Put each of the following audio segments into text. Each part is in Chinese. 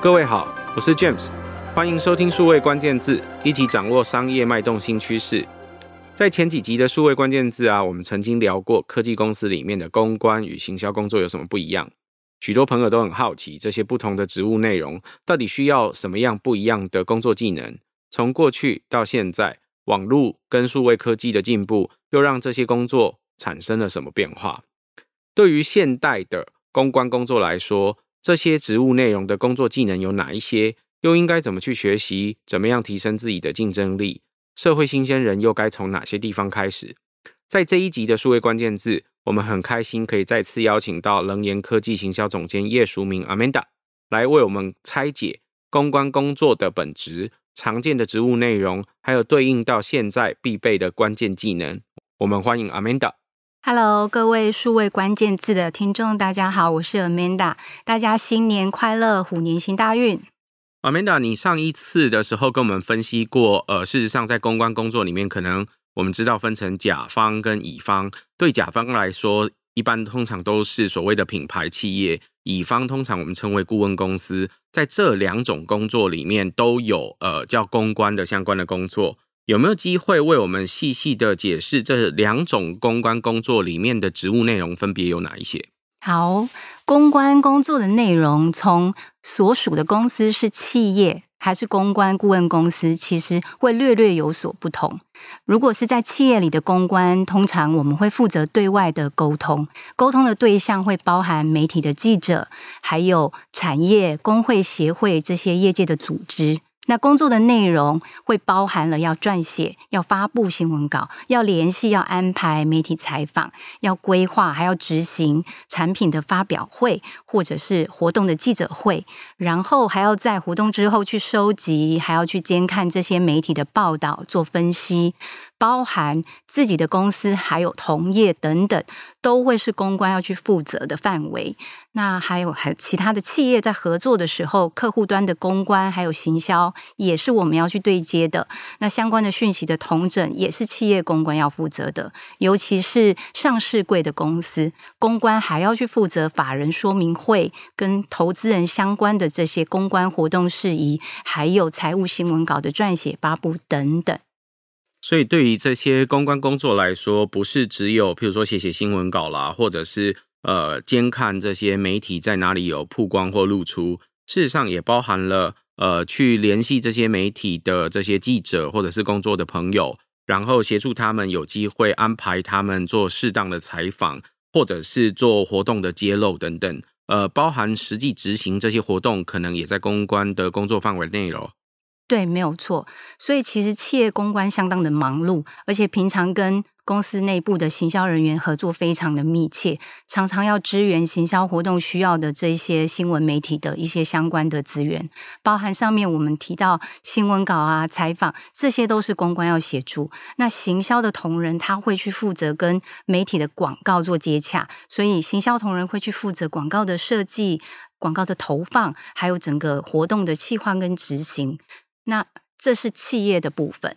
各位好，我是 James，欢迎收听数位关键字，一起掌握商业脉动新趋势。在前几集的数位关键字啊，我们曾经聊过科技公司里面的公关与行销工作有什么不一样。许多朋友都很好奇，这些不同的职务内容到底需要什么样不一样的工作技能？从过去到现在，网络跟数位科技的进步，又让这些工作产生了什么变化？对于现代的公关工作来说，这些职务内容的工作技能有哪一些？又应该怎么去学习？怎么样提升自己的竞争力？社会新鲜人又该从哪些地方开始？在这一集的数位关键字，我们很开心可以再次邀请到能研科技行销总监叶淑明 Amanda 来为我们拆解公关工作的本质、常见的职务内容，还有对应到现在必备的关键技能。我们欢迎 Amanda。Hello，各位数位关键字的听众，大家好，我是 Amanda，大家新年快乐，虎年行大运。Amanda，你上一次的时候跟我们分析过，呃，事实上在公关工作里面，可能我们知道分成甲方跟乙方。对甲方来说，一般通常都是所谓的品牌企业；乙方通常我们称为顾问公司。在这两种工作里面，都有呃叫公关的相关的工作。有没有机会为我们细细的解释这两种公关工作里面的职务内容分别有哪一些？好，公关工作的内容，从所属的公司是企业还是公关顾问公司，其实会略略有所不同。如果是在企业里的公关，通常我们会负责对外的沟通，沟通的对象会包含媒体的记者，还有产业、工会、协会这些业界的组织。那工作的内容会包含了要撰写、要发布新闻稿、要联系、要安排媒体采访、要规划，还要执行产品的发表会或者是活动的记者会，然后还要在活动之后去收集，还要去监看这些媒体的报道，做分析。包含自己的公司，还有同业等等，都会是公关要去负责的范围。那还有还其他的企业在合作的时候，客户端的公关还有行销，也是我们要去对接的。那相关的讯息的统整，也是企业公关要负责的。尤其是上市柜的公司，公关还要去负责法人说明会跟投资人相关的这些公关活动事宜，还有财务新闻稿的撰写、发布等等。所以，对于这些公关工作来说，不是只有譬如说写写新闻稿啦，或者是呃监看这些媒体在哪里有曝光或露出，事实上也包含了呃去联系这些媒体的这些记者或者是工作的朋友，然后协助他们有机会安排他们做适当的采访，或者是做活动的揭露等等，呃，包含实际执行这些活动，可能也在公关的工作范围内喽。对，没有错。所以其实企业公关相当的忙碌，而且平常跟公司内部的行销人员合作非常的密切，常常要支援行销活动需要的这些新闻媒体的一些相关的资源，包含上面我们提到新闻稿啊、采访，这些都是公关要协助。那行销的同仁他会去负责跟媒体的广告做接洽，所以行销同仁会去负责广告的设计、广告的投放，还有整个活动的企划跟执行。那这是企业的部分，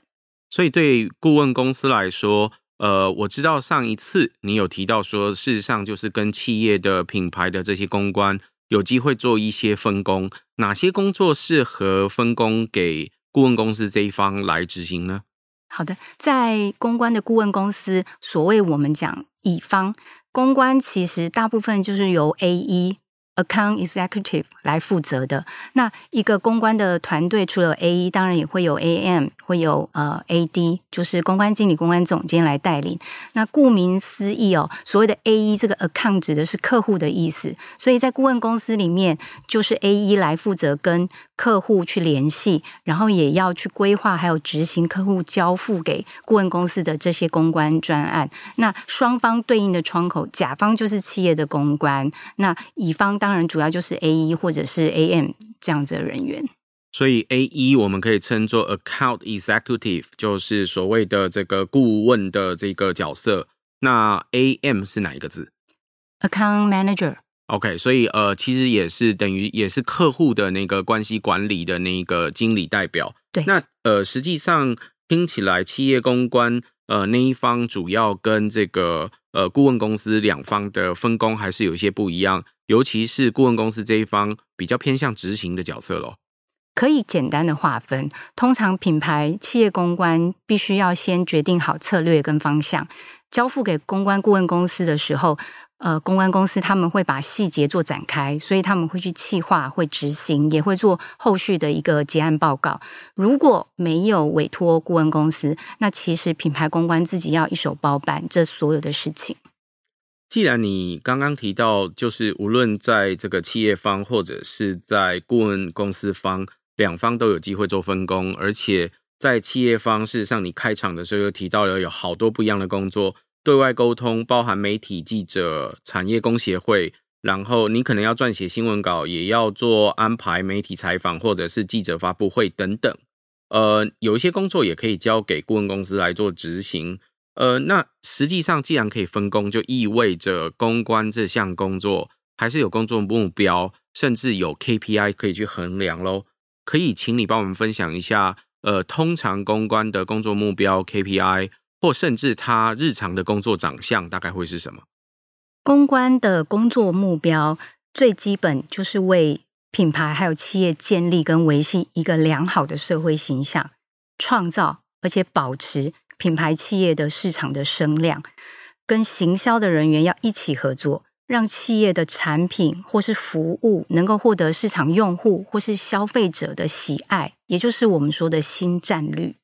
所以对顾问公司来说，呃，我知道上一次你有提到说，事实上就是跟企业的品牌的这些公关有机会做一些分工，哪些工作适合分工给顾问公司这一方来执行呢？好的，在公关的顾问公司，所谓我们讲乙方公关，其实大部分就是由 AE。Account Executive 来负责的。那一个公关的团队，除了 AE，当然也会有 AM，会有呃 AD，就是公关经理、公关总监来带领。那顾名思义哦，所谓的 AE 这个 Account 指的是客户的意思，所以在顾问公司里面，就是 AE 来负责跟客户去联系，然后也要去规划，还有执行客户交付给顾问公司的这些公关专案。那双方对应的窗口，甲方就是企业的公关，那乙方当然主要就是 AE 或者是 AM 这样子的人员。所以 AE 我们可以称作 Account Executive，就是所谓的这个顾问的这个角色。那 AM 是哪一个字？Account Manager。OK，所以呃，其实也是等于也是客户的那个关系管理的那个经理代表。对，那呃，实际上听起来企业公关呃那一方主要跟这个呃顾问公司两方的分工还是有一些不一样。尤其是顾问公司这一方比较偏向执行的角色喽。可以简单的划分，通常品牌企业公关必须要先决定好策略跟方向，交付给公关顾问公司的时候，呃，公关公司他们会把细节做展开，所以他们会去企划、会执行，也会做后续的一个结案报告。如果没有委托顾问公司，那其实品牌公关自己要一手包办这所有的事情。既然你刚刚提到，就是无论在这个企业方或者是在顾问公司方。两方都有机会做分工，而且在企业方，事实上你开场的时候又提到了有好多不一样的工作，对外沟通包含媒体记者、产业工协会，然后你可能要撰写新闻稿，也要做安排媒体采访或者是记者发布会等等。呃，有一些工作也可以交给顾问公司来做执行。呃，那实际上既然可以分工，就意味着公关这项工作还是有工作目标，甚至有 KPI 可以去衡量喽。可以请你帮我们分享一下，呃，通常公关的工作目标 KPI，或甚至他日常的工作长相大概会是什么？公关的工作目标最基本就是为品牌还有企业建立跟维系一个良好的社会形象，创造而且保持品牌企业的市场的声量，跟行销的人员要一起合作。让企业的产品或是服务能够获得市场用户或是消费者的喜爱，也就是我们说的新战率。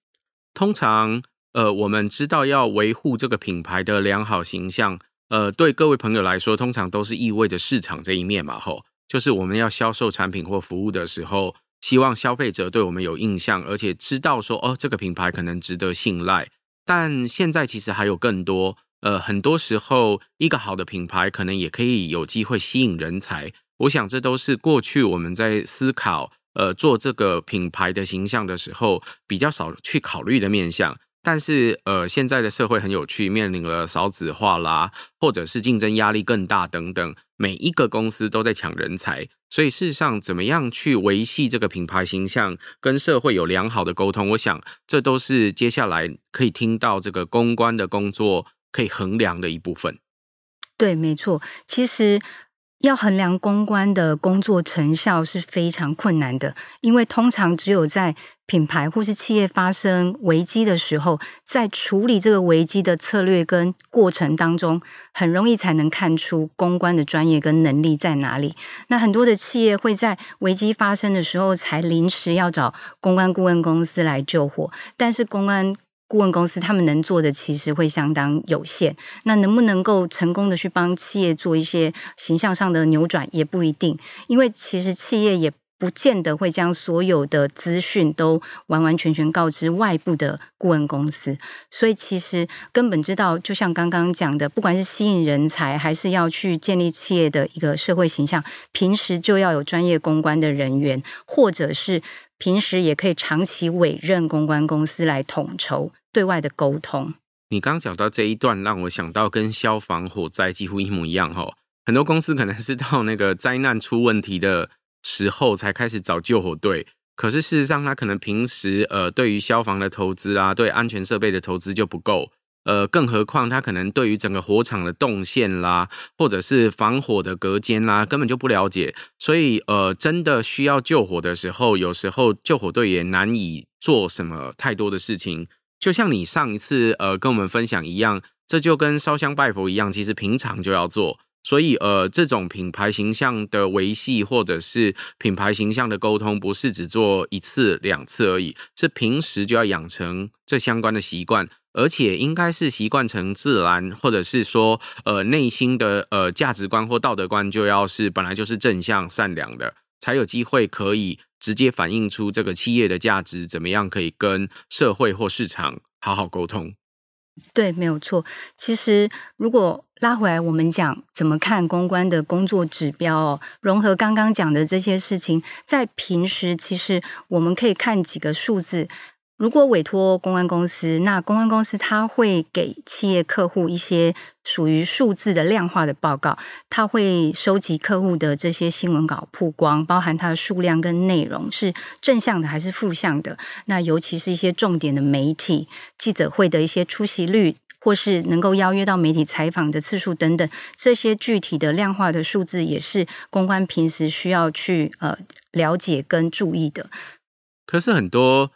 通常，呃，我们知道要维护这个品牌的良好形象，呃，对各位朋友来说，通常都是意味着市场这一面嘛，吼，就是我们要销售产品或服务的时候，希望消费者对我们有印象，而且知道说，哦，这个品牌可能值得信赖。但现在其实还有更多。呃，很多时候，一个好的品牌可能也可以有机会吸引人才。我想，这都是过去我们在思考，呃，做这个品牌的形象的时候，比较少去考虑的面向。但是，呃，现在的社会很有趣，面临了少子化啦，或者是竞争压力更大等等，每一个公司都在抢人才，所以事实上，怎么样去维系这个品牌形象，跟社会有良好的沟通，我想这都是接下来可以听到这个公关的工作可以衡量的一部分。对，没错，其实。要衡量公关的工作成效是非常困难的，因为通常只有在品牌或是企业发生危机的时候，在处理这个危机的策略跟过程当中，很容易才能看出公关的专业跟能力在哪里。那很多的企业会在危机发生的时候才临时要找公关顾问公司来救火，但是公关。顾问公司他们能做的其实会相当有限，那能不能够成功的去帮企业做一些形象上的扭转也不一定，因为其实企业也不见得会将所有的资讯都完完全全告知外部的顾问公司，所以其实根本知道，就像刚刚讲的，不管是吸引人才，还是要去建立企业的一个社会形象，平时就要有专业公关的人员，或者是。平时也可以长期委任公关公司来统筹。对外的沟通。你刚讲到这一段，让我想到跟消防火灾几乎一模一样哈。很多公司可能是到那个灾难出问题的时候才开始找救火队，可是事实上，他可能平时呃对于消防的投资啊，对安全设备的投资就不够。呃，更何况他可能对于整个火场的动线啦，或者是防火的隔间啦，根本就不了解。所以，呃，真的需要救火的时候，有时候救火队也难以做什么太多的事情。就像你上一次呃跟我们分享一样，这就跟烧香拜佛一样，其实平常就要做。所以，呃，这种品牌形象的维系，或者是品牌形象的沟通，不是只做一次两次而已，是平时就要养成这相关的习惯。而且应该是习惯成自然，或者是说，呃，内心的呃价值观或道德观就要是本来就是正向善良的，才有机会可以直接反映出这个企业的价值怎么样可以跟社会或市场好好沟通。对，没有错。其实如果拉回来，我们讲怎么看公关的工作指标哦，融合刚刚讲的这些事情，在平时其实我们可以看几个数字。如果委托公关公司，那公关公司他会给企业客户一些属于数字的量化的报告，他会收集客户的这些新闻稿曝光，包含它的数量跟内容是正向的还是负向的。那尤其是一些重点的媒体记者会的一些出席率。或是能够邀约到媒体采访的次数等等，这些具体的量化的数字，也是公关平时需要去呃了解跟注意的。可是很多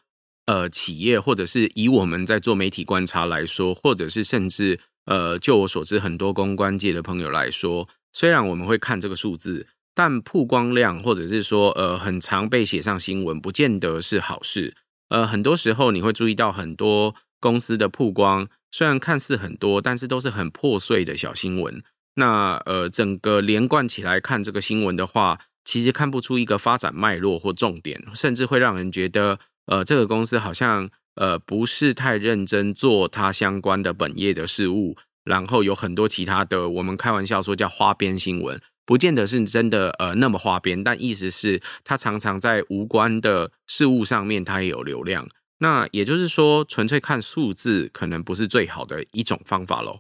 呃企业，或者是以我们在做媒体观察来说，或者是甚至呃就我所知，很多公关界的朋友来说，虽然我们会看这个数字，但曝光量或者是说呃很常被写上新闻，不见得是好事。呃，很多时候你会注意到很多公司的曝光，虽然看似很多，但是都是很破碎的小新闻。那呃，整个连贯起来看这个新闻的话，其实看不出一个发展脉络或重点，甚至会让人觉得，呃，这个公司好像呃不是太认真做它相关的本业的事物，然后有很多其他的，我们开玩笑说叫花边新闻。不见得是真的，呃，那么花边，但意思是，它常常在无关的事物上面，它也有流量。那也就是说，纯粹看数字，可能不是最好的一种方法喽。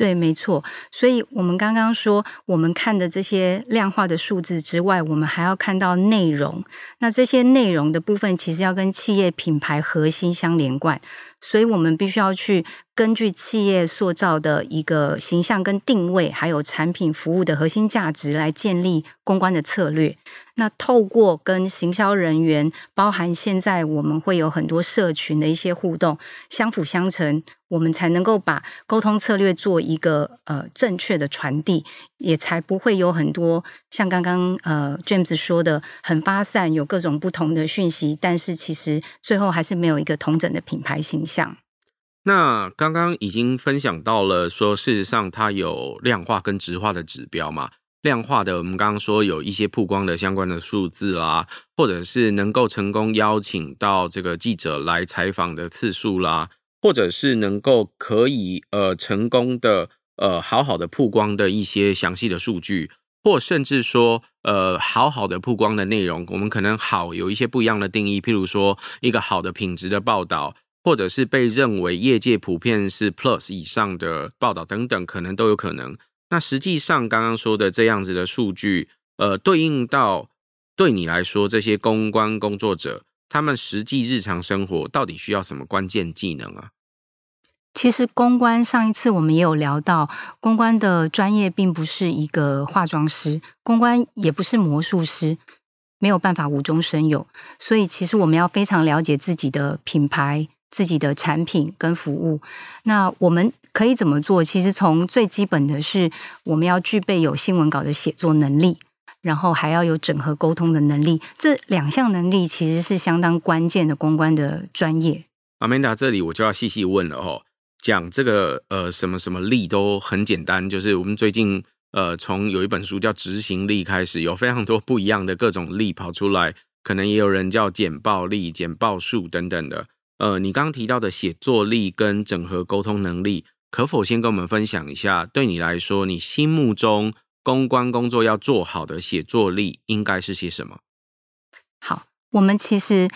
对，没错。所以，我们刚刚说，我们看的这些量化的数字之外，我们还要看到内容。那这些内容的部分，其实要跟企业品牌核心相连贯。所以我们必须要去根据企业塑造的一个形象跟定位，还有产品服务的核心价值来建立公关的策略。那透过跟行销人员，包含现在我们会有很多社群的一些互动，相辅相成，我们才能够把沟通策略做一个呃正确的传递，也才不会有很多像刚刚呃 James 说的很发散，有各种不同的讯息，但是其实最后还是没有一个统整的品牌形象。那刚刚已经分享到了，说事实上它有量化跟质化的指标嘛。量化的，我们刚刚说有一些曝光的相关的数字啦，或者是能够成功邀请到这个记者来采访的次数啦，或者是能够可以呃成功的呃好好的曝光的一些详细的数据，或甚至说呃好好的曝光的内容，我们可能好有一些不一样的定义，譬如说一个好的品质的报道，或者是被认为业界普遍是 Plus 以上的报道等等，可能都有可能。那实际上，刚刚说的这样子的数据，呃，对应到对你来说，这些公关工作者，他们实际日常生活到底需要什么关键技能啊？其实，公关上一次我们也有聊到，公关的专业并不是一个化妆师，公关也不是魔术师，没有办法无中生有。所以，其实我们要非常了解自己的品牌。自己的产品跟服务，那我们可以怎么做？其实从最基本的是，我们要具备有新闻稿的写作能力，然后还要有整合沟通的能力。这两项能力其实是相当关键的公关的专业。Amanda，这里我就要细细问了哦。讲这个呃什么什么力都很简单，就是我们最近呃从有一本书叫《执行力》开始，有非常多不一样的各种力跑出来，可能也有人叫简报力、简报术等等的。呃，你刚刚提到的写作力跟整合沟通能力，可否先跟我们分享一下？对你来说，你心目中公关工作要做好的写作力应该是些什么？好，我们其实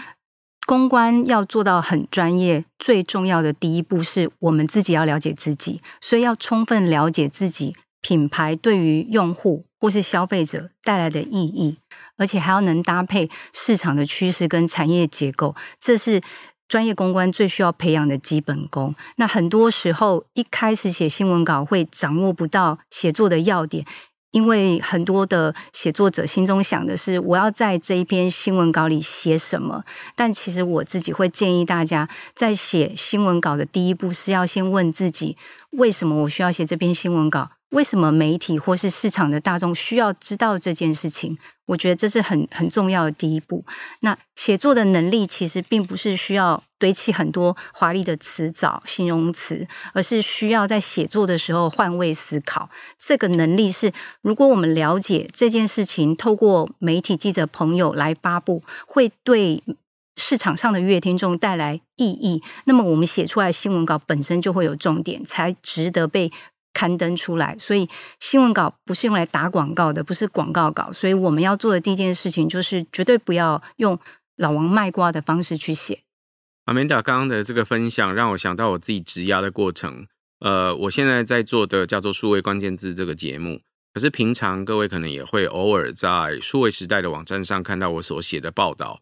公关要做到很专业，最重要的第一步是我们自己要了解自己，所以要充分了解自己品牌对于用户或是消费者带来的意义，而且还要能搭配市场的趋势跟产业结构，这是。专业公关最需要培养的基本功，那很多时候一开始写新闻稿会掌握不到写作的要点，因为很多的写作者心中想的是我要在这一篇新闻稿里写什么，但其实我自己会建议大家在写新闻稿的第一步是要先问自己，为什么我需要写这篇新闻稿？为什么媒体或是市场的大众需要知道这件事情？我觉得这是很很重要的第一步。那写作的能力其实并不是需要堆砌很多华丽的词藻、形容词，而是需要在写作的时候换位思考。这个能力是，如果我们了解这件事情，透过媒体记者朋友来发布，会对市场上的阅听众带来意义，那么我们写出来新闻稿本身就会有重点，才值得被。刊登出来，所以新闻稿不是用来打广告的，不是广告稿。所以我们要做的第一件事情就是绝对不要用老王卖瓜的方式去写。Amanda 刚刚的这个分享让我想到我自己职涯的过程。呃，我现在在做的叫做数位关键字这个节目，可是平常各位可能也会偶尔在数位时代的网站上看到我所写的报道。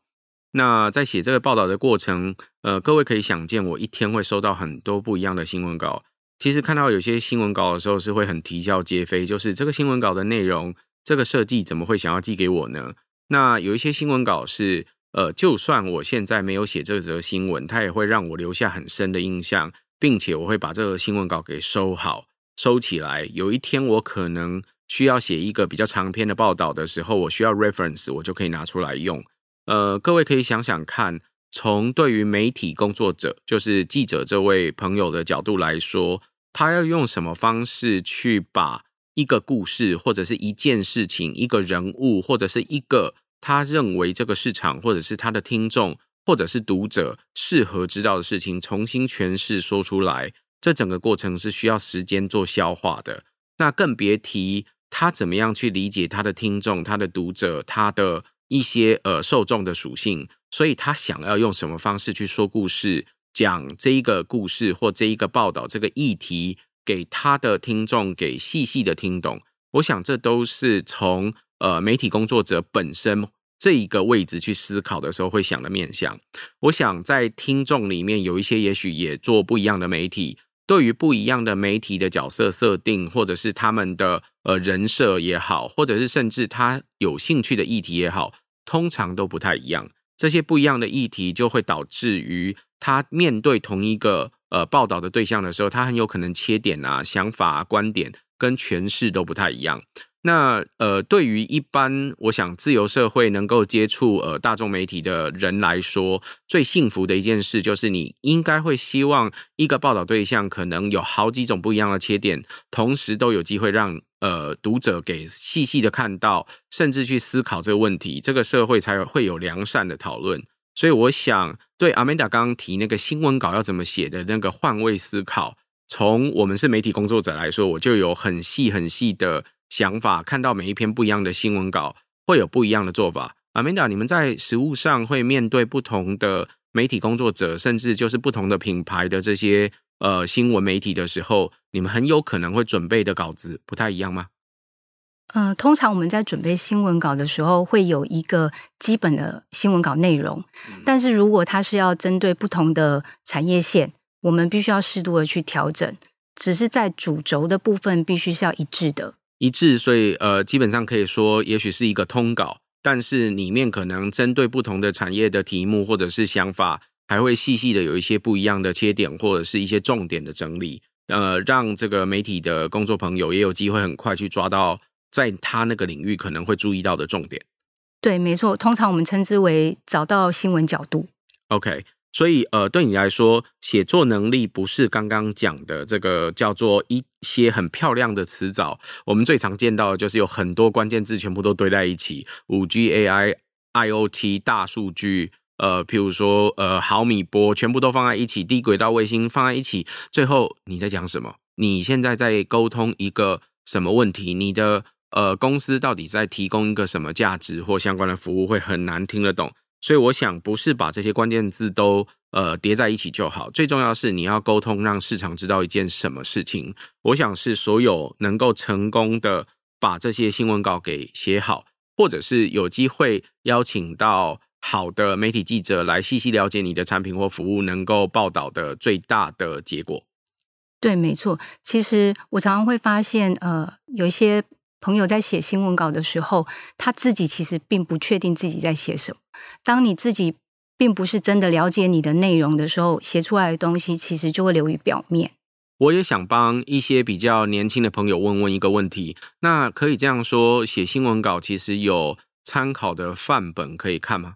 那在写这个报道的过程，呃，各位可以想见，我一天会收到很多不一样的新闻稿。其实看到有些新闻稿的时候是会很啼笑皆非，就是这个新闻稿的内容，这个设计怎么会想要寄给我呢？那有一些新闻稿是，呃，就算我现在没有写这则新闻，它也会让我留下很深的印象，并且我会把这个新闻稿给收好，收起来。有一天我可能需要写一个比较长篇的报道的时候，我需要 reference，我就可以拿出来用。呃，各位可以想想看，从对于媒体工作者，就是记者这位朋友的角度来说，他要用什么方式去把一个故事，或者是一件事情、一个人物，或者是一个。他认为这个市场，或者是他的听众，或者是读者适合知道的事情，重新诠释说出来，这整个过程是需要时间做消化的。那更别提他怎么样去理解他的听众、他的读者、他的一些呃受众的属性，所以他想要用什么方式去说故事，讲这一个故事或这一个报道这个议题给他的听众，给细细的听懂。我想这都是从。呃，媒体工作者本身这一个位置去思考的时候，会想的面向。我想在听众里面有一些，也许也做不一样的媒体，对于不一样的媒体的角色设定，或者是他们的呃人设也好，或者是甚至他有兴趣的议题也好，通常都不太一样。这些不一样的议题就会导致于他面对同一个呃报道的对象的时候，他很有可能切点啊、想法啊、观点跟诠释都不太一样。那呃，对于一般我想自由社会能够接触呃大众媒体的人来说，最幸福的一件事就是你应该会希望一个报道对象可能有好几种不一样的切点，同时都有机会让呃读者给细细的看到，甚至去思考这个问题，这个社会才会有良善的讨论。所以我想对 Amanda 刚刚提那个新闻稿要怎么写的那个换位思考，从我们是媒体工作者来说，我就有很细很细的。想法，看到每一篇不一样的新闻稿，会有不一样的做法。Amanda，你们在实务上会面对不同的媒体工作者，甚至就是不同的品牌的这些呃新闻媒体的时候，你们很有可能会准备的稿子不太一样吗？呃，通常我们在准备新闻稿的时候，会有一个基本的新闻稿内容，嗯、但是如果它是要针对不同的产业线，我们必须要适度的去调整，只是在主轴的部分必须是要一致的。一致，所以呃，基本上可以说，也许是一个通稿，但是里面可能针对不同的产业的题目或者是想法，还会细细的有一些不一样的切点或者是一些重点的整理，呃，让这个媒体的工作朋友也有机会很快去抓到在他那个领域可能会注意到的重点。对，没错，通常我们称之为找到新闻角度。OK。所以，呃，对你来说，写作能力不是刚刚讲的这个叫做一些很漂亮的词藻。我们最常见到的就是有很多关键字全部都堆在一起，五 G、AI、IoT、大数据，呃，譬如说，呃，毫米波，全部都放在一起，低轨道卫星放在一起，最后你在讲什么？你现在在沟通一个什么问题？你的呃公司到底在提供一个什么价值或相关的服务？会很难听得懂。所以我想，不是把这些关键字都呃叠在一起就好。最重要是你要沟通，让市场知道一件什么事情。我想是所有能够成功的把这些新闻稿给写好，或者是有机会邀请到好的媒体记者来细细了解你的产品或服务，能够报道的最大的结果。对，没错。其实我常常会发现，呃，有一些。朋友在写新闻稿的时候，他自己其实并不确定自己在写什么。当你自己并不是真的了解你的内容的时候，写出来的东西其实就会流于表面。我也想帮一些比较年轻的朋友问问一个问题，那可以这样说，写新闻稿其实有参考的范本可以看吗？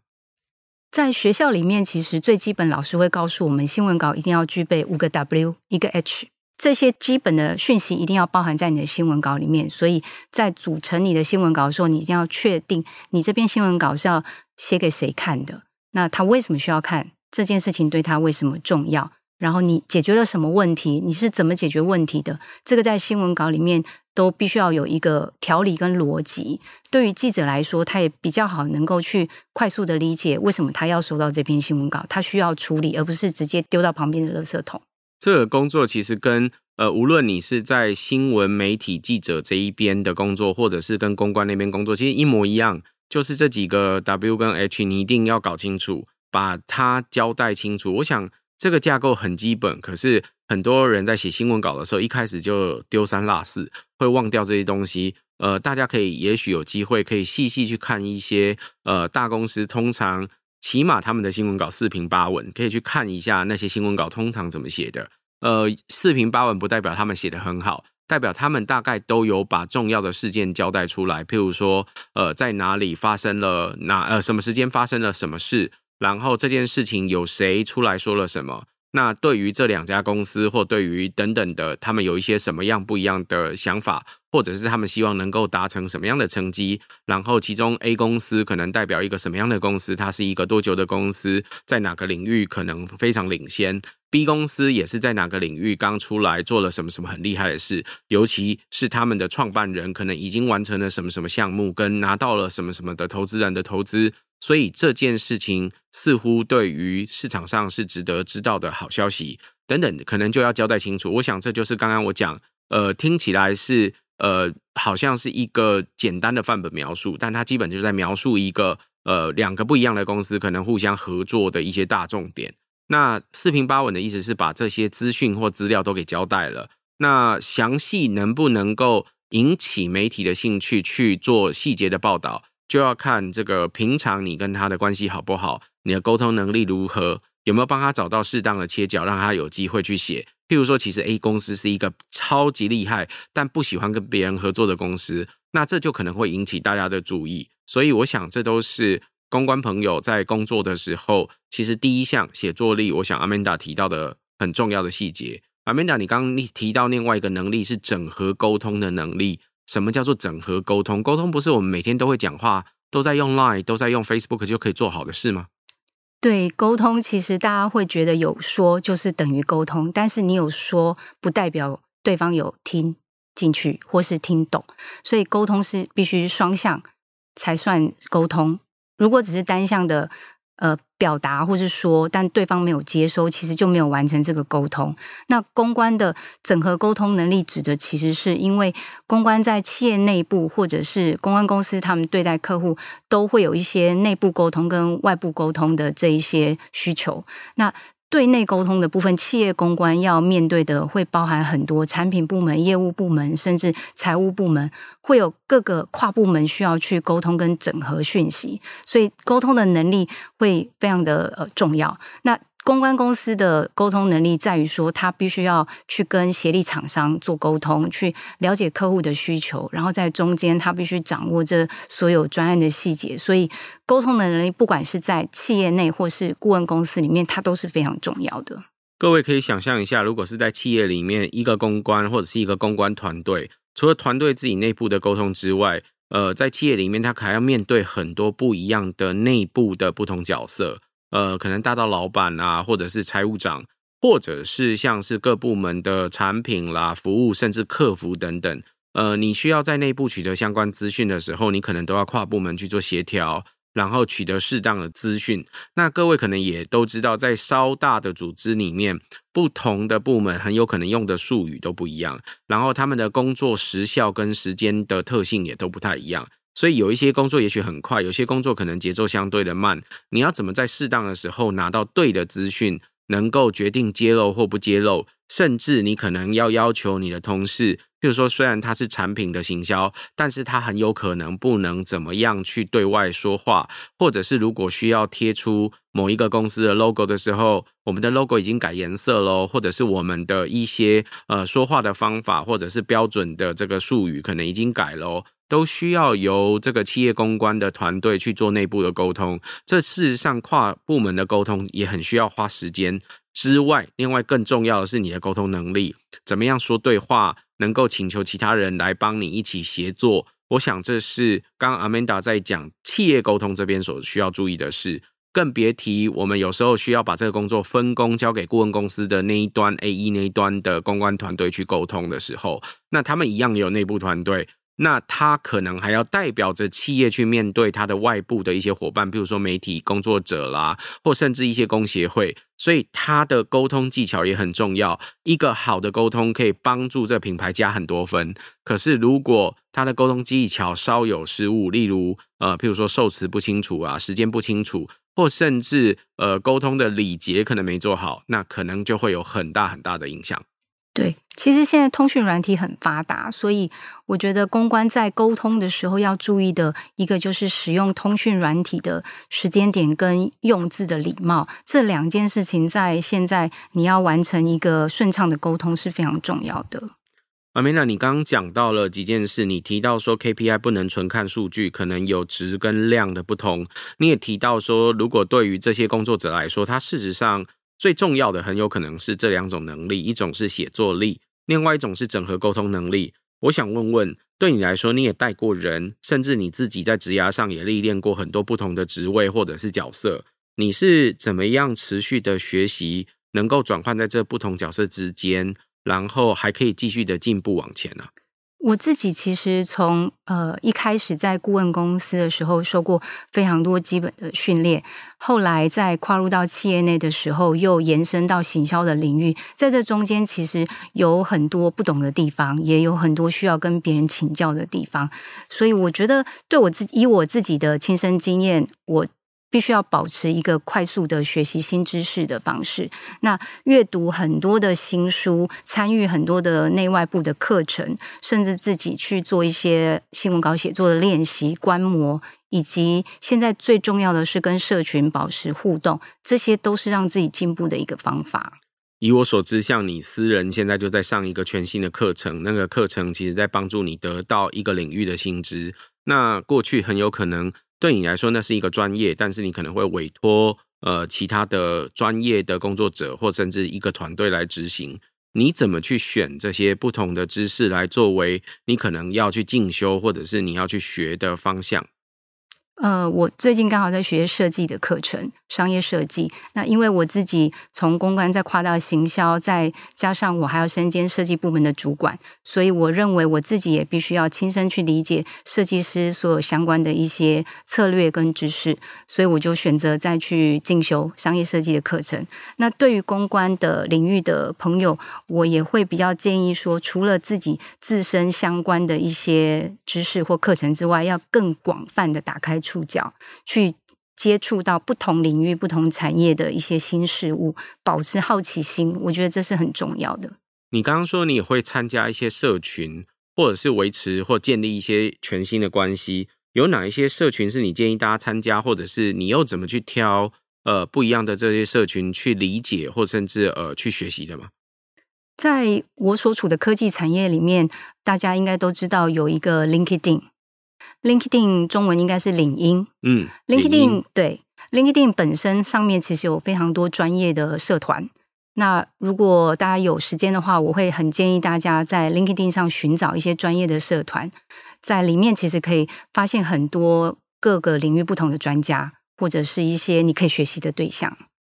在学校里面，其实最基本老师会告诉我们，新闻稿一定要具备五个 W，一个 H。这些基本的讯息一定要包含在你的新闻稿里面，所以在组成你的新闻稿的时候，你一定要确定你这篇新闻稿是要写给谁看的，那他为什么需要看这件事情，对他为什么重要？然后你解决了什么问题？你是怎么解决问题的？这个在新闻稿里面都必须要有一个条理跟逻辑。对于记者来说，他也比较好能够去快速的理解为什么他要收到这篇新闻稿，他需要处理，而不是直接丢到旁边的垃圾桶。这个工作其实跟呃，无论你是在新闻媒体记者这一边的工作，或者是跟公关那边工作，其实一模一样，就是这几个 W 跟 H，你一定要搞清楚，把它交代清楚。我想这个架构很基本，可是很多人在写新闻稿的时候，一开始就丢三落四，会忘掉这些东西。呃，大家可以也许有机会可以细细去看一些呃大公司，通常起码他们的新闻稿四平八稳，可以去看一下那些新闻稿通常怎么写的。呃，四平八稳不代表他们写的很好，代表他们大概都有把重要的事件交代出来。譬如说，呃，在哪里发生了哪呃什么时间发生了什么事，然后这件事情有谁出来说了什么。那对于这两家公司，或对于等等的，他们有一些什么样不一样的想法，或者是他们希望能够达成什么样的成绩？然后其中 A 公司可能代表一个什么样的公司？它是一个多久的公司？在哪个领域可能非常领先？B 公司也是在哪个领域刚出来做了什么什么很厉害的事？尤其是他们的创办人可能已经完成了什么什么项目，跟拿到了什么什么的投资人的投资。所以这件事情似乎对于市场上是值得知道的好消息等等，可能就要交代清楚。我想这就是刚刚我讲，呃，听起来是呃，好像是一个简单的范本描述，但它基本就是在描述一个呃两个不一样的公司可能互相合作的一些大重点。那四平八稳的意思是把这些资讯或资料都给交代了。那详细能不能够引起媒体的兴趣去做细节的报道？就要看这个平常你跟他的关系好不好，你的沟通能力如何，有没有帮他找到适当的切角，让他有机会去写。譬如说，其实 A 公司是一个超级厉害，但不喜欢跟别人合作的公司，那这就可能会引起大家的注意。所以，我想这都是公关朋友在工作的时候，其实第一项写作力，我想 Amanda 提到的很重要的细节。Amanda，你刚刚提到另外一个能力是整合沟通的能力。什么叫做整合沟通？沟通不是我们每天都会讲话，都在用 Line，都在用 Facebook 就可以做好的事吗？对，沟通其实大家会觉得有说就是等于沟通，但是你有说不代表对方有听进去或是听懂，所以沟通是必须双向才算沟通。如果只是单向的，呃。表达或是说，但对方没有接收，其实就没有完成这个沟通。那公关的整合沟通能力，指的其实是因为公关在企业内部或者是公关公司，他们对待客户都会有一些内部沟通跟外部沟通的这一些需求。那对内沟通的部分，企业公关要面对的会包含很多产品部门、业务部门，甚至财务部门，会有各个跨部门需要去沟通跟整合讯息，所以沟通的能力会非常的呃重要。那公关公司的沟通能力在于说，他必须要去跟协力厂商做沟通，去了解客户的需求，然后在中间他必须掌握这所有专案的细节。所以，沟通的能力，不管是在企业内或是顾问公司里面，它都是非常重要的。各位可以想象一下，如果是在企业里面，一个公关或者是一个公关团队，除了团队自己内部的沟通之外，呃，在企业里面，他还要面对很多不一样的内部的不同角色。呃，可能大到老板啊，或者是财务长，或者是像是各部门的产品啦、服务，甚至客服等等。呃，你需要在内部取得相关资讯的时候，你可能都要跨部门去做协调，然后取得适当的资讯。那各位可能也都知道，在稍大的组织里面，不同的部门很有可能用的术语都不一样，然后他们的工作时效跟时间的特性也都不太一样。所以有一些工作也许很快，有些工作可能节奏相对的慢。你要怎么在适当的时候拿到对的资讯，能够决定揭露或不揭露，甚至你可能要要求你的同事，譬如说虽然他是产品的行销，但是他很有可能不能怎么样去对外说话，或者是如果需要贴出某一个公司的 logo 的时候，我们的 logo 已经改颜色喽，或者是我们的一些呃说话的方法，或者是标准的这个术语可能已经改喽。都需要由这个企业公关的团队去做内部的沟通，这事实上跨部门的沟通也很需要花时间。之外，另外更重要的是你的沟通能力，怎么样说对话，能够请求其他人来帮你一起协作。我想这是刚刚 Amanda 在讲企业沟通这边所需要注意的事，更别提我们有时候需要把这个工作分工交给顾问公司的那一端 AE 那一端的公关团队去沟通的时候，那他们一样也有内部团队。那他可能还要代表着企业去面对他的外部的一些伙伴，比如说媒体工作者啦，或甚至一些工协会，所以他的沟通技巧也很重要。一个好的沟通可以帮助这品牌加很多分，可是如果他的沟通技巧稍有失误，例如呃，譬如说受词不清楚啊，时间不清楚，或甚至呃沟通的礼节可能没做好，那可能就会有很大很大的影响。对，其实现在通讯软体很发达，所以我觉得公关在沟通的时候要注意的一个就是使用通讯软体的时间点跟用字的礼貌，这两件事情在现在你要完成一个顺畅的沟通是非常重要的。阿美娜，你刚刚讲到了几件事，你提到说 KPI 不能纯看数据，可能有值跟量的不同。你也提到说，如果对于这些工作者来说，他事实上。最重要的很有可能是这两种能力，一种是写作力，另外一种是整合沟通能力。我想问问，对你来说，你也带过人，甚至你自己在职涯上也历练过很多不同的职位或者是角色，你是怎么样持续的学习，能够转换在这不同角色之间，然后还可以继续的进步往前呢？我自己其实从呃一开始在顾问公司的时候受过非常多基本的训练，后来在跨入到企业内的时候，又延伸到行销的领域，在这中间其实有很多不懂的地方，也有很多需要跟别人请教的地方，所以我觉得对我自以我自己的亲身经验，我。必须要保持一个快速的学习新知识的方式。那阅读很多的新书，参与很多的内外部的课程，甚至自己去做一些新闻稿写作的练习、观摩，以及现在最重要的是跟社群保持互动，这些都是让自己进步的一个方法。以我所知，像你私人现在就在上一个全新的课程，那个课程其实在帮助你得到一个领域的新知。那过去很有可能。对你来说，那是一个专业，但是你可能会委托呃其他的专业的工作者，或甚至一个团队来执行。你怎么去选这些不同的知识来作为你可能要去进修，或者是你要去学的方向？呃，我最近刚好在学设计的课程，商业设计。那因为我自己从公关再跨到行销，再加上我还要身兼设计部门的主管，所以我认为我自己也必须要亲身去理解设计师所有相关的一些策略跟知识，所以我就选择再去进修商业设计的课程。那对于公关的领域的朋友，我也会比较建议说，除了自己自身相关的一些知识或课程之外，要更广泛的打开。触角去接触到不同领域、不同产业的一些新事物，保持好奇心，我觉得这是很重要的。你刚刚说你也会参加一些社群，或者是维持或建立一些全新的关系，有哪一些社群是你建议大家参加，或者是你又怎么去挑呃不一样的这些社群去理解，或甚至呃去学习的吗？在我所处的科技产业里面，大家应该都知道有一个 LinkedIn。LinkedIn 中文应该是领英，嗯，LinkedIn 对，LinkedIn 本身上面其实有非常多专业的社团。那如果大家有时间的话，我会很建议大家在 LinkedIn 上寻找一些专业的社团，在里面其实可以发现很多各个领域不同的专家，或者是一些你可以学习的对象。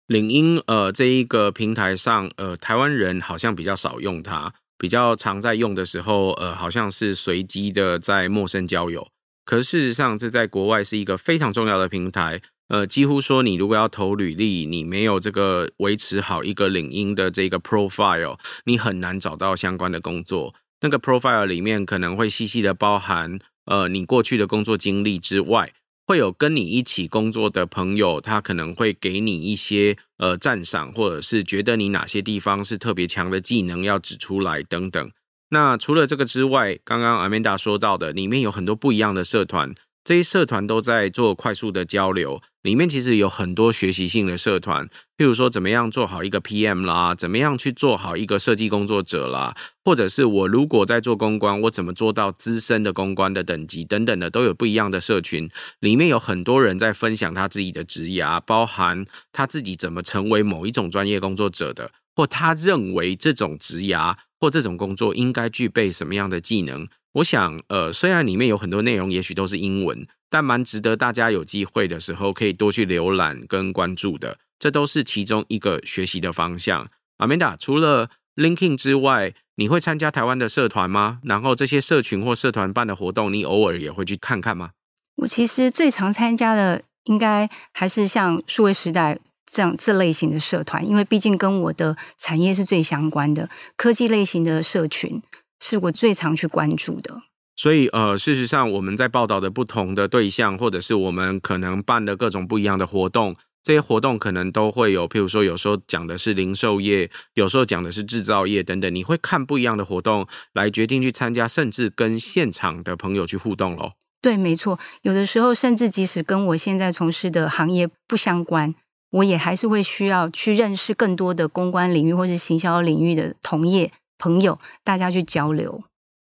领英呃这一个平台上，呃台湾人好像比较少用它，比较常在用的时候，呃好像是随机的在陌生交友。可事实上，这在国外是一个非常重要的平台。呃，几乎说你如果要投履历，你没有这个维持好一个领英的这个 profile，你很难找到相关的工作。那个 profile 里面可能会细细的包含，呃，你过去的工作经历之外，会有跟你一起工作的朋友，他可能会给你一些呃赞赏，或者是觉得你哪些地方是特别强的技能要指出来等等。那除了这个之外，刚刚 Amanda 说到的，里面有很多不一样的社团，这些社团都在做快速的交流。里面其实有很多学习性的社团，譬如说怎么样做好一个 PM 啦，怎么样去做好一个设计工作者啦，或者是我如果在做公关，我怎么做到资深的公关的等级等等的，都有不一样的社群。里面有很多人在分享他自己的职涯，包含他自己怎么成为某一种专业工作者的，或他认为这种职涯。或这种工作应该具备什么样的技能？我想，呃，虽然里面有很多内容，也许都是英文，但蛮值得大家有机会的时候可以多去浏览跟关注的。这都是其中一个学习的方向。阿美达除了 linking 之外，你会参加台湾的社团吗？然后这些社群或社团办的活动，你偶尔也会去看看吗？我其实最常参加的，应该还是像数位时代。这样这类型的社团，因为毕竟跟我的产业是最相关的，科技类型的社群是我最常去关注的。所以，呃，事实上我们在报道的不同的对象，或者是我们可能办的各种不一样的活动，这些活动可能都会有，譬如说有时候讲的是零售业，有时候讲的是制造业等等，你会看不一样的活动来决定去参加，甚至跟现场的朋友去互动咯。对，没错，有的时候甚至即使跟我现在从事的行业不相关，我也还是会需要去认识更多的公关领域或是行销领域的同业朋友，大家去交流。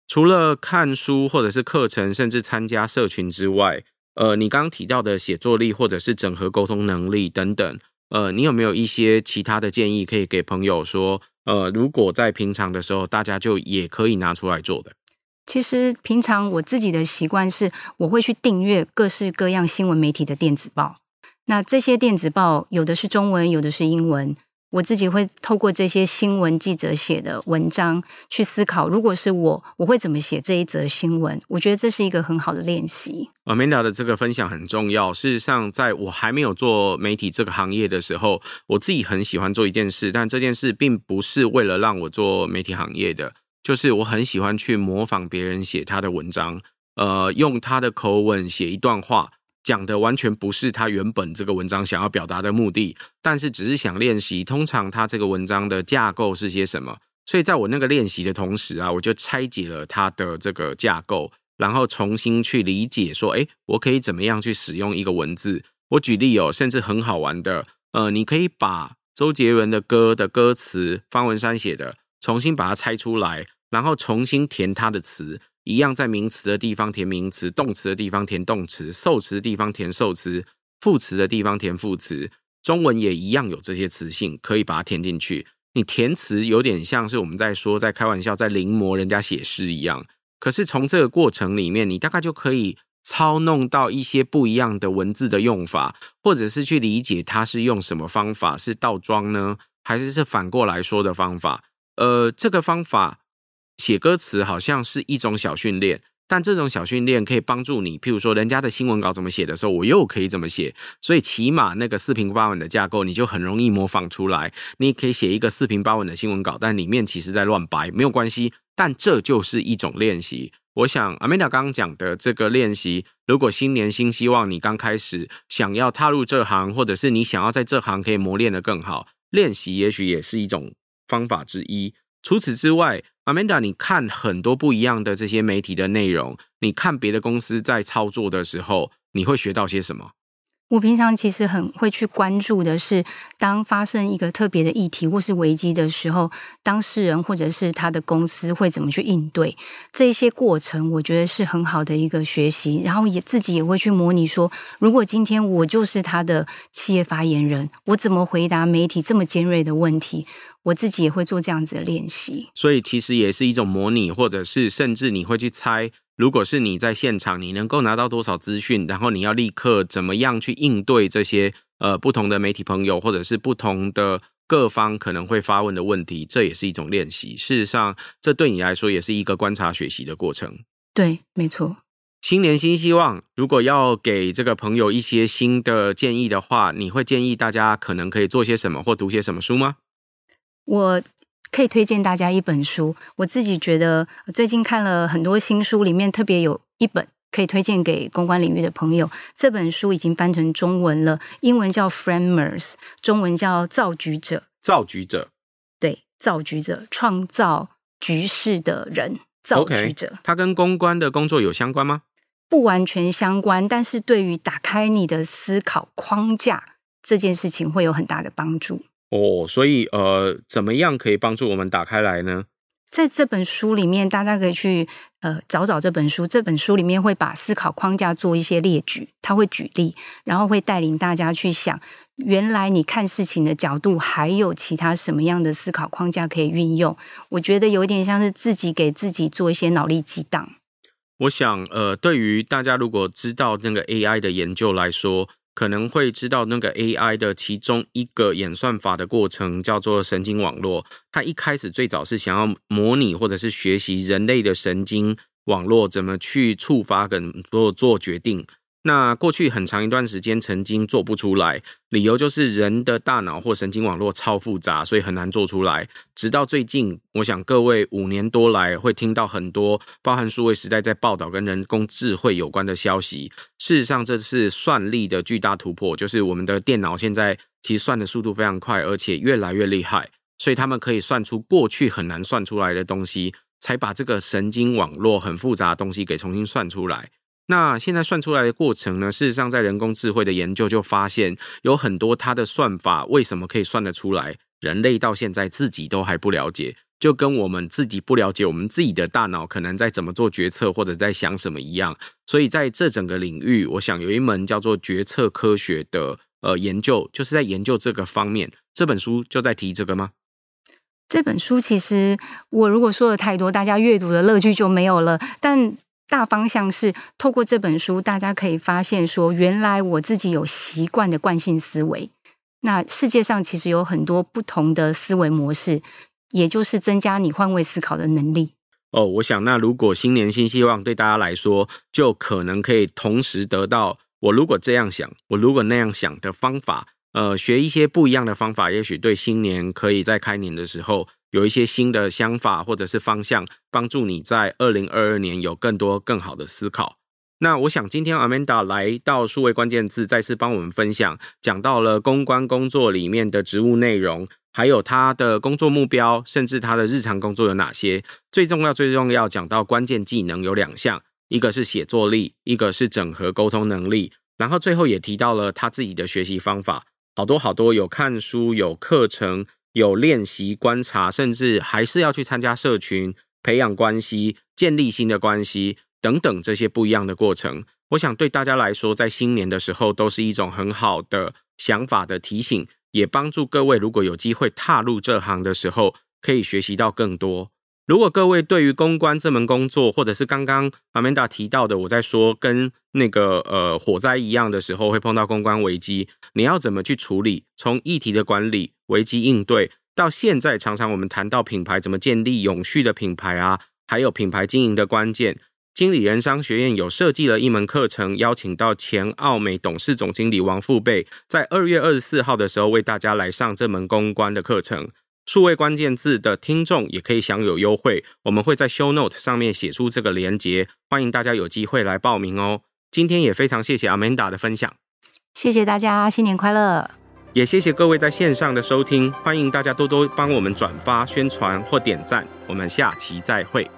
除了看书或者是课程，甚至参加社群之外，呃，你刚刚提到的写作力或者是整合沟通能力等等，呃，你有没有一些其他的建议可以给朋友说，呃，如果在平常的时候，大家就也可以拿出来做的？其实平常我自己的习惯是，我会去订阅各式各样新闻媒体的电子报。那这些电子报有的是中文，有的是英文。我自己会透过这些新闻记者写的文章去思考，如果是我，我会怎么写这一则新闻？我觉得这是一个很好的练习。Amanda 的这个分享很重要。事实上，在我还没有做媒体这个行业的时候，我自己很喜欢做一件事，但这件事并不是为了让我做媒体行业的。就是我很喜欢去模仿别人写他的文章，呃，用他的口吻写一段话，讲的完全不是他原本这个文章想要表达的目的，但是只是想练习。通常他这个文章的架构是些什么？所以在我那个练习的同时啊，我就拆解了他的这个架构，然后重新去理解说，诶，我可以怎么样去使用一个文字？我举例哦，甚至很好玩的，呃，你可以把周杰伦的歌的歌词，方文山写的，重新把它拆出来。然后重新填它的词，一样在名词的地方填名词，动词的地方填动词，受词的地方填受词，副词的地方填副词。中文也一样有这些词性，可以把它填进去。你填词有点像是我们在说，在开玩笑，在临摹人家写诗一样。可是从这个过程里面，你大概就可以操弄到一些不一样的文字的用法，或者是去理解它是用什么方法，是倒装呢，还是是反过来说的方法？呃，这个方法。写歌词好像是一种小训练，但这种小训练可以帮助你，譬如说人家的新闻稿怎么写的时候，我又可以怎么写。所以起码那个四平八稳的架构，你就很容易模仿出来。你可以写一个四平八稳的新闻稿，但里面其实在乱掰，没有关系。但这就是一种练习。我想 Amanda 刚刚讲的这个练习，如果新年新希望，你刚开始想要踏入这行，或者是你想要在这行可以磨练得更好，练习也许也是一种方法之一。除此之外，Amanda，你看很多不一样的这些媒体的内容，你看别的公司在操作的时候，你会学到些什么？我平常其实很会去关注的是，当发生一个特别的议题或是危机的时候，当事人或者是他的公司会怎么去应对。这一些过程，我觉得是很好的一个学习。然后也自己也会去模拟说，如果今天我就是他的企业发言人，我怎么回答媒体这么尖锐的问题？我自己也会做这样子的练习。所以其实也是一种模拟，或者是甚至你会去猜。如果是你在现场，你能够拿到多少资讯？然后你要立刻怎么样去应对这些呃不同的媒体朋友，或者是不同的各方可能会发问的问题？这也是一种练习。事实上，这对你来说也是一个观察学习的过程。对，没错。新年新希望，如果要给这个朋友一些新的建议的话，你会建议大家可能可以做些什么或读些什么书吗？我。可以推荐大家一本书，我自己觉得最近看了很多新书，里面特别有一本可以推荐给公关领域的朋友。这本书已经翻成中文了，英文叫《Framers》，中文叫《造局者》。造局者，对，造局者，创造局势的人。造局者，okay, 它跟公关的工作有相关吗？不完全相关，但是对于打开你的思考框架这件事情会有很大的帮助。哦，所以呃，怎么样可以帮助我们打开来呢？在这本书里面，大家可以去呃找找这本书。这本书里面会把思考框架做一些列举，他会举例，然后会带领大家去想，原来你看事情的角度还有其他什么样的思考框架可以运用。我觉得有一点像是自己给自己做一些脑力激荡。我想，呃，对于大家如果知道那个 AI 的研究来说。可能会知道那个 AI 的其中一个演算法的过程叫做神经网络。它一开始最早是想要模拟或者是学习人类的神经网络怎么去触发跟做做决定。那过去很长一段时间曾经做不出来，理由就是人的大脑或神经网络超复杂，所以很难做出来。直到最近，我想各位五年多来会听到很多包含数位时代在报道跟人工智慧有关的消息。事实上，这是算力的巨大突破，就是我们的电脑现在其实算的速度非常快，而且越来越厉害，所以他们可以算出过去很难算出来的东西，才把这个神经网络很复杂的东西给重新算出来。那现在算出来的过程呢？事实上，在人工智慧的研究就发现，有很多它的算法为什么可以算得出来，人类到现在自己都还不了解，就跟我们自己不了解我们自己的大脑可能在怎么做决策或者在想什么一样。所以在这整个领域，我想有一门叫做决策科学的呃研究，就是在研究这个方面。这本书就在提这个吗？这本书其实我如果说的太多，大家阅读的乐趣就没有了，但。大方向是透过这本书，大家可以发现说，原来我自己有习惯的惯性思维。那世界上其实有很多不同的思维模式，也就是增加你换位思考的能力。哦，我想那如果新年新希望对大家来说，就可能可以同时得到我如果这样想，我如果那样想的方法。呃，学一些不一样的方法，也许对新年可以在开年的时候有一些新的想法或者是方向，帮助你在二零二二年有更多更好的思考。那我想今天 Amanda 来到数位关键字，再次帮我们分享，讲到了公关工作里面的职务内容，还有他的工作目标，甚至他的日常工作有哪些。最重要、最重要，讲到关键技能有两项，一个是写作力，一个是整合沟通能力。然后最后也提到了他自己的学习方法。好多好多，有看书，有课程，有练习观察，甚至还是要去参加社群，培养关系，建立新的关系等等这些不一样的过程。我想对大家来说，在新年的时候都是一种很好的想法的提醒，也帮助各位如果有机会踏入这行的时候，可以学习到更多。如果各位对于公关这门工作，或者是刚刚 Amanda 提到的，我在说跟那个呃火灾一样的时候会碰到公关危机，你要怎么去处理？从议题的管理、危机应对，到现在常常我们谈到品牌怎么建立永续的品牌啊，还有品牌经营的关键，经理人商学院有设计了一门课程，邀请到前奥美董事总经理王富贝，在二月二十四号的时候为大家来上这门公关的课程。数位关键字的听众也可以享有优惠，我们会在 Show Note 上面写出这个连结，欢迎大家有机会来报名哦。今天也非常谢谢 Amanda 的分享，谢谢大家，新年快乐！也谢谢各位在线上的收听，欢迎大家多多帮我们转发、宣传或点赞，我们下期再会。